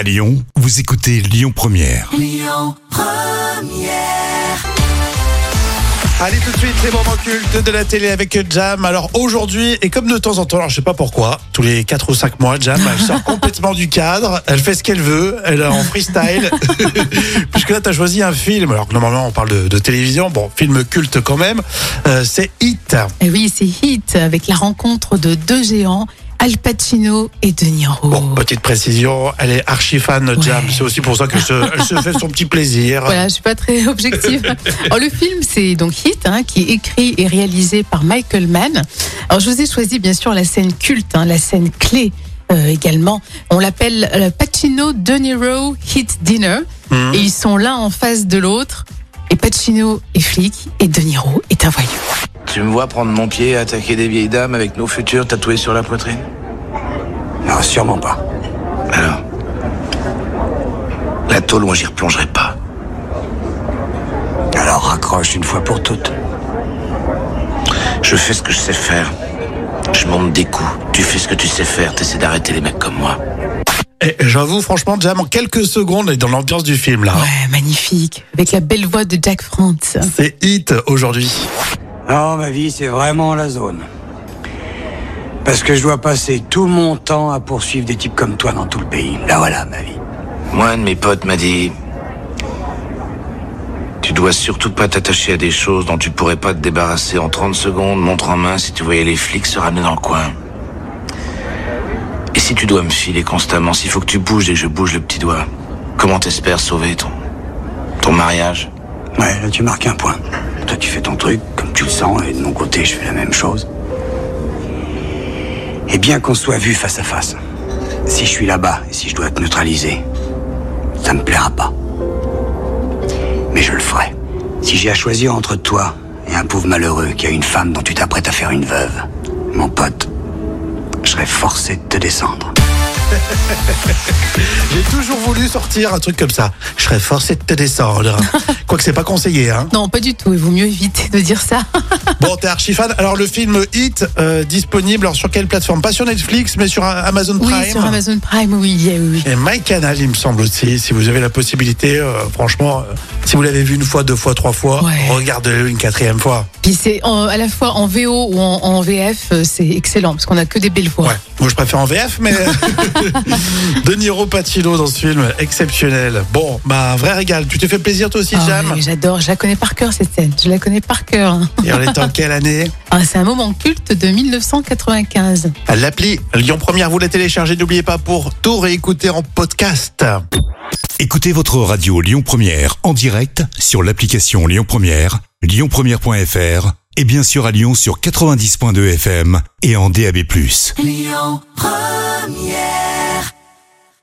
À Lyon, vous écoutez Lyon Première. Allez tout de suite, les moments cultes de la télé avec Jam. Alors aujourd'hui, et comme de temps en temps, alors je sais pas pourquoi, tous les 4 ou 5 mois, Jam, elle sort complètement du cadre, elle fait ce qu'elle veut, elle est en freestyle. Puisque là, tu as choisi un film, alors que normalement on parle de, de télévision, bon, film culte quand même, euh, c'est Hit. Et oui, c'est Hit avec la rencontre de deux géants, Al Pacino et De Niro. Bon, petite précision, elle est archi fan de Jam, c'est aussi pour ça qu'elle se, elle se fait son petit plaisir. Voilà, je suis pas très objective. Alors, le film, c'est donc Hit, hein, qui est écrit et réalisé par Michael Mann. Alors, je vous ai choisi bien sûr la scène culte, hein, la scène clé euh, également. On l'appelle euh, Pacino De Niro Hit Dinner, Mhm. et ils sont l'un en face de l'autre. Et Pacino est flic et De Niro est un voyou. Tu me vois prendre mon pied et attaquer des vieilles dames avec nos futurs tatoués sur la poitrine Non, sûrement pas. Alors La tôle, moi j'y replongerai pas. Alors raccroche une fois pour toutes. Je fais ce que je sais faire. Je monte des coups. Tu fais ce que tu sais faire. T'essaies d'arrêter les mecs comme moi. Et j'avoue, franchement, Jam, en quelques secondes, elle est dans l'ambiance du film là. Ouais, magnifique. Avec la belle voix de Jack France. C'est Hit aujourd'hui. Non, ma vie, c'est vraiment la zone. Parce que je dois passer tout mon temps à poursuivre des types comme toi dans tout le pays. Là, voilà, ma vie. Moi, un de mes potes m'a dit Tu dois surtout pas t'attacher à des choses dont tu pourrais pas te débarrasser en 30 secondes, montre en main, si tu voyais les flics se ramener dans le coin. Et si tu dois me filer constamment, s'il faut que tu bouges et que je bouge le petit doigt, comment t'espères sauver ton, ton mariage? Ouais, là, tu marques un point. Toi, tu fais ton truc, comme tu le sens, et de mon côté, je fais la même chose. Et bien qu'on soit vu face à face, si je suis là-bas et si je dois te neutraliser, ça me plaira pas. Mais je le ferai. Si j'ai à choisir entre toi et un pauvre malheureux qui a une femme dont tu t'apprêtes à faire une veuve, mon pote, je serais forcé de te descendre. J'ai toujours voulu sortir un truc comme ça. Je serais forcé de te descendre. Quoique c'est pas conseillé, hein. Non, pas du tout. Il vaut mieux éviter de dire ça. Bon, t'es archi fan. Alors, le film Hit, euh, disponible alors, sur quelle plateforme? Pas sur Netflix, mais sur euh, Amazon Prime. Oui, sur Amazon Prime, oui, oui. Et MyCanal, il me semble aussi. Si vous avez la possibilité, euh, franchement, euh, si vous l'avez vu une fois, deux fois, trois fois, Ouais. regardez-le une quatrième fois. Puis c'est à la fois en VO ou en, en VF, c'est excellent parce qu'on a que des belles voix. Ouais. Moi, je préfère en VF, mais De Niro Pacino dans ce film, exceptionnel. Bon, bah, un vrai régal. Tu t'es fait plaisir toi aussi, Ah Jam J'adore, je la connais par cœur cette scène. Je la connais par cœur. Et on est en quelle année Ah, c'est un moment culte de 1995. L'appli Lyon Première, vous la téléchargez. N'oubliez pas pour tout réécouter en podcast. Écoutez votre radio Lyon Première en direct sur l'application Lyon Première, lyonpremière.fr et bien sûr à Lyon sur 90.2 FM et en DAB+.